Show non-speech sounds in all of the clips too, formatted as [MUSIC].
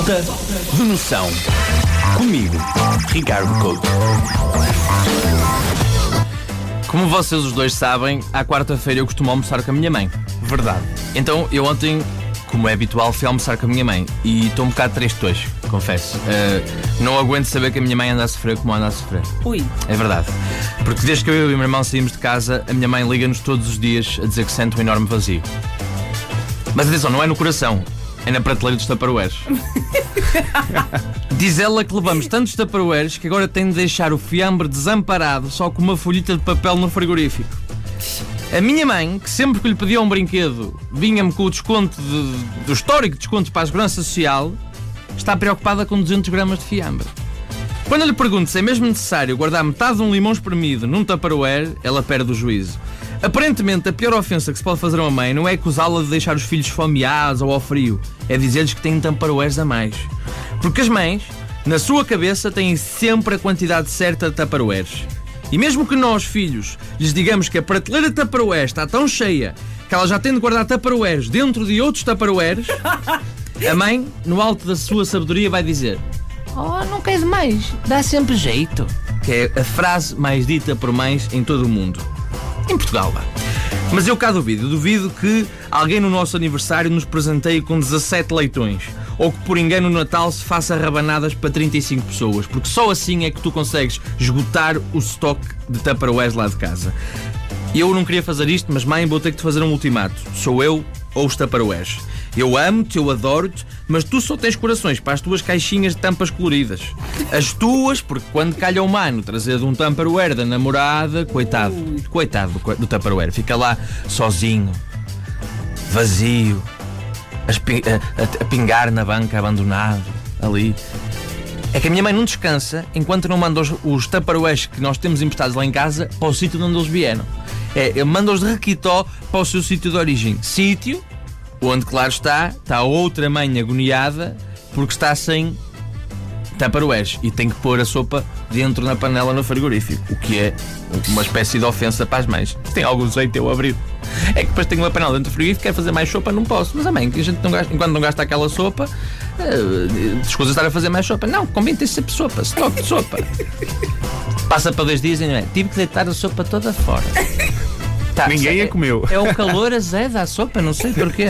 Falta de noção. Comigo, Ricardo Couto. Como vocês os dois sabem, à quarta-feira eu costumo almoçar com a minha mãe. Verdade. Então eu ontem, como é habitual, fui almoçar com a minha mãe e estou um bocado triste hoje, confesso. Uh, não aguento saber que a minha mãe anda a sofrer como anda a sofrer. Ui. É verdade. Porque desde que eu e o meu irmão saímos de casa, a minha mãe liga-nos todos os dias a dizer que sente um enorme vazio. Mas atenção, não é no coração, é na prateleira dos taparoeiros. Diz ela que levamos tantos taparoeiros que agora tem de deixar o fiambre desamparado só com uma folhita de papel no frigorífico. A minha mãe, que sempre que lhe pedia um brinquedo vinha-me com o desconto de, do histórico desconto para a Segurança Social, está preocupada com 200 gramas de fiambre. Quando eu lhe pergunto se é mesmo necessário guardar metade de um limão espremido num tupperware, ela perde o juízo. Aparentemente, a pior ofensa que se pode fazer a uma mãe não é acusá-la de deixar os filhos fomeados ou ao frio, é dizer-lhes que têm tupperwares a mais. Porque as mães, na sua cabeça, têm sempre a quantidade certa de tupperwares. E mesmo que nós, filhos, lhes digamos que a prateleira de tupperware está tão cheia que ela já tem de guardar tupperwares dentro de outros tupperwares, [LAUGHS] a mãe, no alto da sua sabedoria, vai dizer Oh, não queres mais, dá sempre jeito. Que é a frase mais dita por mães em todo o mundo em Portugal. Vá. Mas eu cá duvido, duvido que alguém no nosso aniversário nos presenteie com 17 leitões ou que por engano no Natal se faça rabanadas para 35 pessoas, porque só assim é que tu consegues esgotar o estoque de Tupperwares lá de casa. Eu não queria fazer isto, mas mãe, vou ter que te fazer um ultimato. Sou eu ou os Tupperwares. Eu amo-te, eu adoro-te, mas tu só tens corações para as tuas caixinhas de tampas coloridas. As tuas, porque quando calha o mano trazer de um Tupperware da namorada, coitado, coitado do, Tupperware, fica lá sozinho, vazio, a, a, a pingar na banca, abandonado, ali. É que a minha mãe não descansa enquanto não manda os, os que nós temos emprestados lá em casa para o sítio de onde eles vieram. É, manda-os de Requitó para o seu sítio de origem. Sítio Onde, claro está, está outra mãe agoniada porque está sem tupperwares e tem que pôr a sopa dentro na panela no frigorífico, o que é uma espécie de ofensa para as mães. Tem algum jeito eu abrir. É que depois tenho uma panela dentro do frigorífico, quer fazer mais sopa, não posso. Mas a mãe, que a gente não gasta, enquanto não gasta aquela sopa, uh, escusa estar a fazer mais sopa. Não, convém ter sempre sopa, estoque de sopa. Passa para dois dias e não é? Tive que deitar a sopa toda fora. Tá, Ninguém é, a comeu. É o calor azeda [LAUGHS] à sopa, não sei porquê.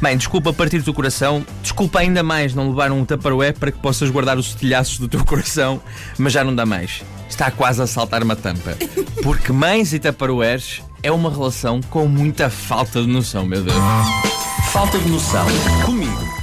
Bem, desculpa partir do coração, desculpa ainda mais não levar um Tupperware para que possas guardar os estilhaços do teu coração, mas já não dá mais. Está quase a saltar uma tampa. Porque mães e Tupperwares é uma relação com muita falta de noção, meu Deus. Falta de noção. Comigo.